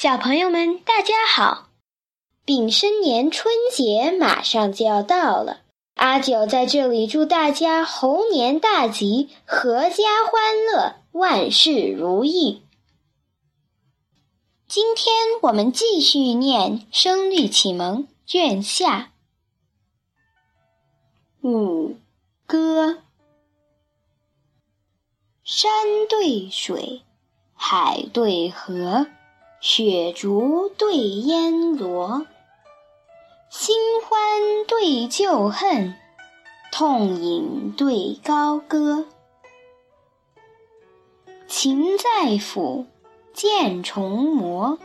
小朋友们，大家好！丙申年春节马上就要到了，阿九在这里祝大家猴年大吉，阖家欢乐，万事如意。今天我们继续念《声律启蒙》卷下五歌：山对水，海对河。雪竹对烟萝，新欢对旧恨，痛饮对高歌。琴在抚，剑重磨，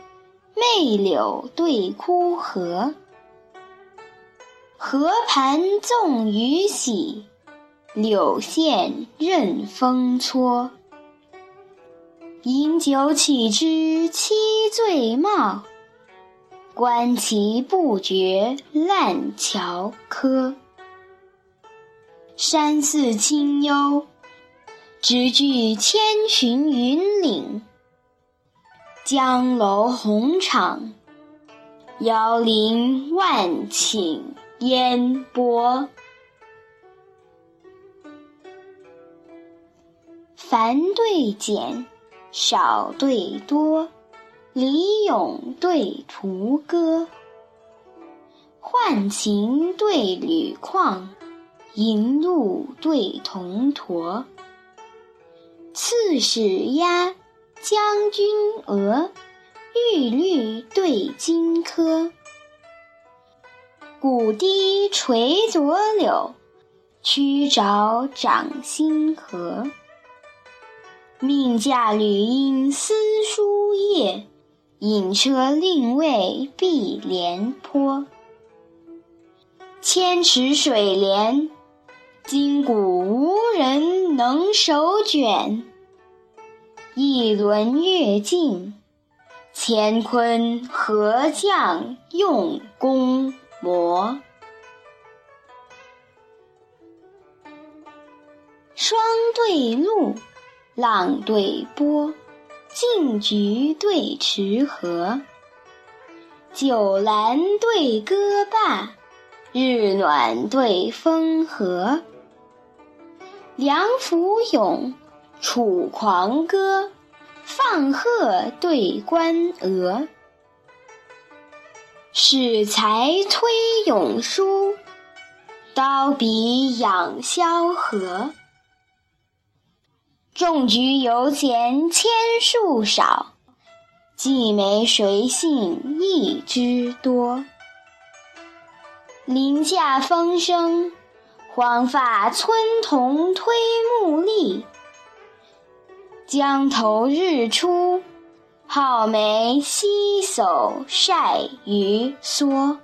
媚柳对枯荷。河盘纵雨洗，柳线任风搓。饮酒岂知七醉貌，观棋不觉烂桥柯。山寺清幽，直距千寻云岭；江楼红场，遥临万顷烟波。繁对简。少对多，李咏对屠歌，浣琴对吕旷，银鹿对铜驼。刺史鸦，将军鹅，玉律对金科。古堤垂左柳，曲沼涨新河。命驾旅音思书夜，引车令尉碧连坡。千尺水帘，今古无人能手卷；一轮月尽，乾坤何将用功磨？双对露。浪对波，静菊对池荷，酒阑对歌罢，日暖对风和。梁甫咏，楚狂歌，放鹤对关鹅。使才推咏书，刀笔养萧何。种菊犹嫌千树少，寄梅谁信一枝多。林下风声，黄发村童推木笠；江头日出，皓梅溪叟晒鱼蓑。